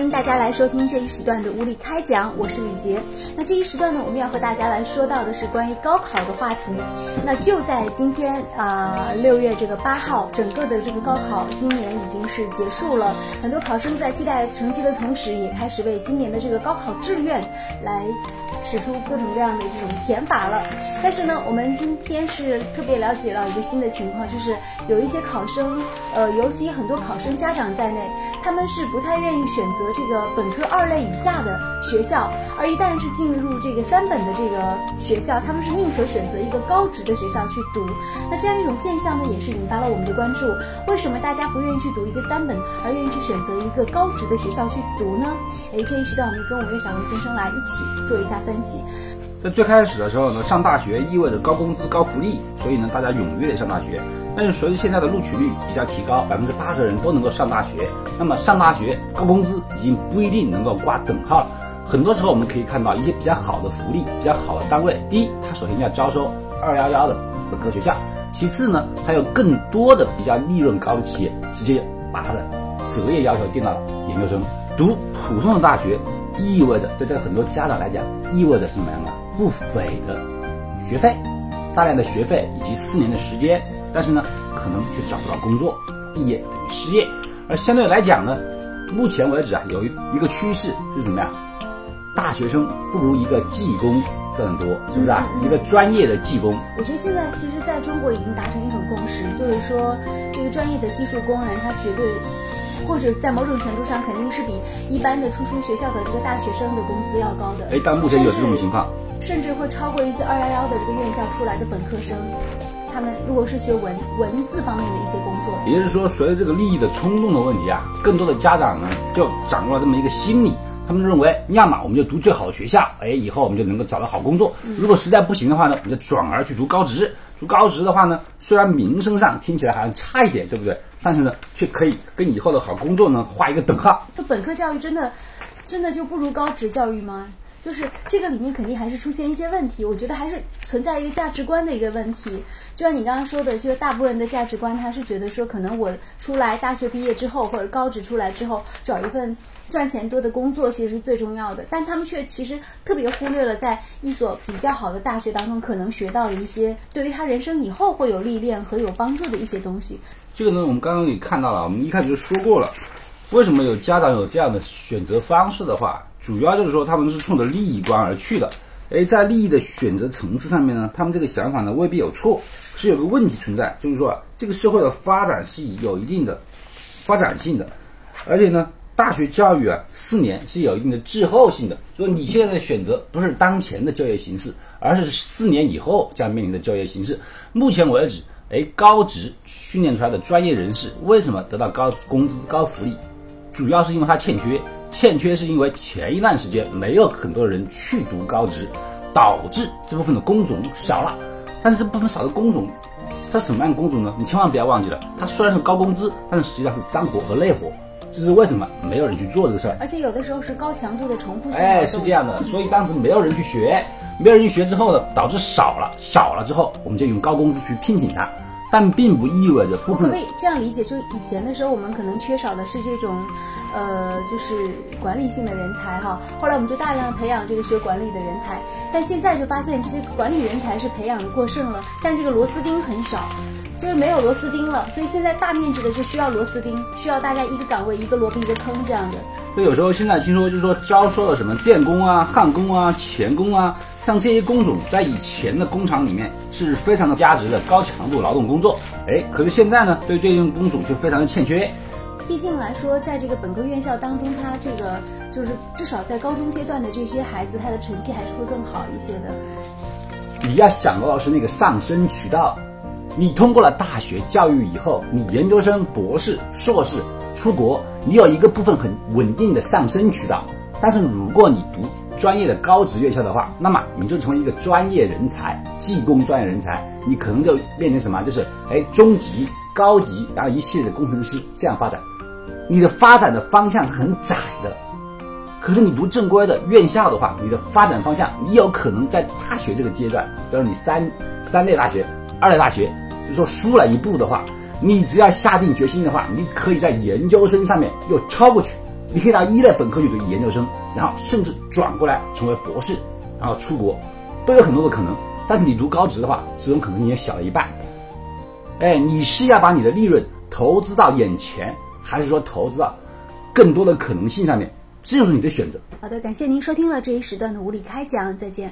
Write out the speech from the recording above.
欢迎大家来收听这一时段的无理开讲，我是李杰。那这一时段呢，我们要和大家来说到的是关于高考的话题。那就在今天啊，六月这个八号，整个的这个高考今年已经是结束了，很多考生在期待成绩的同时，也开始为今年的这个高考志愿来。使出各种各样的这种填法了，但是呢，我们今天是特别了解到一个新的情况，就是有一些考生，呃，尤其很多考生家长在内，他们是不太愿意选择这个本科二类以下的学校，而一旦是进入这个三本的这个学校，他们是宁可选择一个高职的学校去读。那这样一种现象呢，也是引发了我们的关注。为什么大家不愿意去读一个三本，而愿意去选择一个高职的学校去读呢？哎，这一时段我们跟我岳小文先生来一起做一下。分析，在最开始的时候呢，上大学意味着高工资、高福利，所以呢，大家踊跃上大学。但是随着现在的录取率比较提高，百分之八十的人都能够上大学，那么上大学高工资已经不一定能够挂等号了。很多时候我们可以看到一些比较好的福利、比较好的单位，第一，它首先要招收二幺幺的本科学校；其次呢，它有更多的比较利润高的企业，直接把它的择业要求定到了研究生。读普通的大学，意味着对这很多家长来讲。意味着什么样的不菲的学费，大量的学费以及四年的时间，但是呢，可能却找不到工作，毕业等于失业。而相对来讲呢，目前为止啊，有一一个趋势是什么呀？大学生不如一个技工赚得多，是不是啊？一个专业的技工。我觉得现在其实在中国已经达成一种共识，就是说这个专业的技术工人他绝对。或者在某种程度上，肯定是比一般的初中学校的这个大学生的工资要高的。哎，但目前有这种情况，甚至会超过一些二幺幺的这个院校出来的本科生。他们如果是学文文字方面的一些工作，也就是说，随着这个利益的冲动的问题啊，更多的家长呢就掌握了这么一个心理，他们认为，要么我们就读最好的学校，哎，以后我们就能够找到好工作；如果实在不行的话呢，我们就转而去读高职。读高职的话呢，虽然名声上听起来好像差一点，对不对？但是呢，却可以跟以后的好工作呢画一个等号。就本科教育真的，真的就不如高职教育吗？就是这个里面肯定还是出现一些问题，我觉得还是存在一个价值观的一个问题。就像你刚刚说的，就是大部分的价值观，他是觉得说，可能我出来大学毕业之后，或者高职出来之后，找一份赚钱多的工作，其实是最重要的。但他们却其实特别忽略了，在一所比较好的大学当中，可能学到的一些对于他人生以后会有历练和有帮助的一些东西。这个呢，我们刚刚也看到了，我们一开始就说过了，为什么有家长有这样的选择方式的话，主要就是说他们是冲着利益观而去的。哎，在利益的选择层次上面呢，他们这个想法呢未必有错，是有个问题存在，就是说这个社会的发展是有一定的发展性的，而且呢，大学教育啊四年是有一定的滞后性的，说你现在的选择不是当前的就业形势，而是四年以后将面临的就业形势。目前为止。哎，高职训练出来的专业人士为什么得到高工资、高福利？主要是因为它欠缺，欠缺是因为前一段时间没有很多人去读高职，导致这部分的工种少了。但是这部分少的工种，它什么样的工种呢？你千万不要忘记了，它虽然是高工资，但是实际上是脏活和累活。这是为什么没有人去做这个事儿？而且有的时候是高强度的重复性。哎，是这样的，所以当时没有人去学，没有人去学之后呢，导致少了，少了之后，我们就用高工资去聘请他，但并不意味着不可能。可以这样理解，就以前的时候，我们可能缺少的是这种，呃，就是管理性的人才哈。后来我们就大量培养这个学管理的人才，但现在就发现，其实管理人才是培养的过剩了，但这个螺丝钉很少。就是没有螺丝钉了，所以现在大面积的就需要螺丝钉，需要大家一个岗位一个萝卜一个坑这样的。就有时候现在听说就是说招收了什么电工啊、焊工啊、钳工啊，像这些工种在以前的工厂里面是非常的价值的高强度劳动工作，哎，可是现在呢，对这些工种却非常的欠缺。毕竟来说，在这个本科院校当中，他这个就是至少在高中阶段的这些孩子，他的成绩还是会更好一些的。你要想到的是那个上升渠道。你通过了大学教育以后，你研究生、博士、硕士出国，你有一个部分很稳定的上升渠道。但是如果你读专业的高职院校的话，那么你就成为一个专业人才，技工专业人才，你可能就变成什么？就是哎，中级、高级，然后一系列的工程师这样发展。你的发展的方向是很窄的。可是你读正规的院校的话，你的发展方向，你有可能在大学这个阶段，比如你三三类大学。二类大学，就说输了一步的话，你只要下定决心的话，你可以在研究生上面又超过去，你可以到一类本科去读研究生，然后甚至转过来成为博士，然后出国，都有很多的可能。但是你读高职的话，这种可能性也小了一半。哎，你是要把你的利润投资到眼前，还是说投资到更多的可能性上面？这就是你的选择。好的，感谢您收听了这一时段的无理开讲，再见。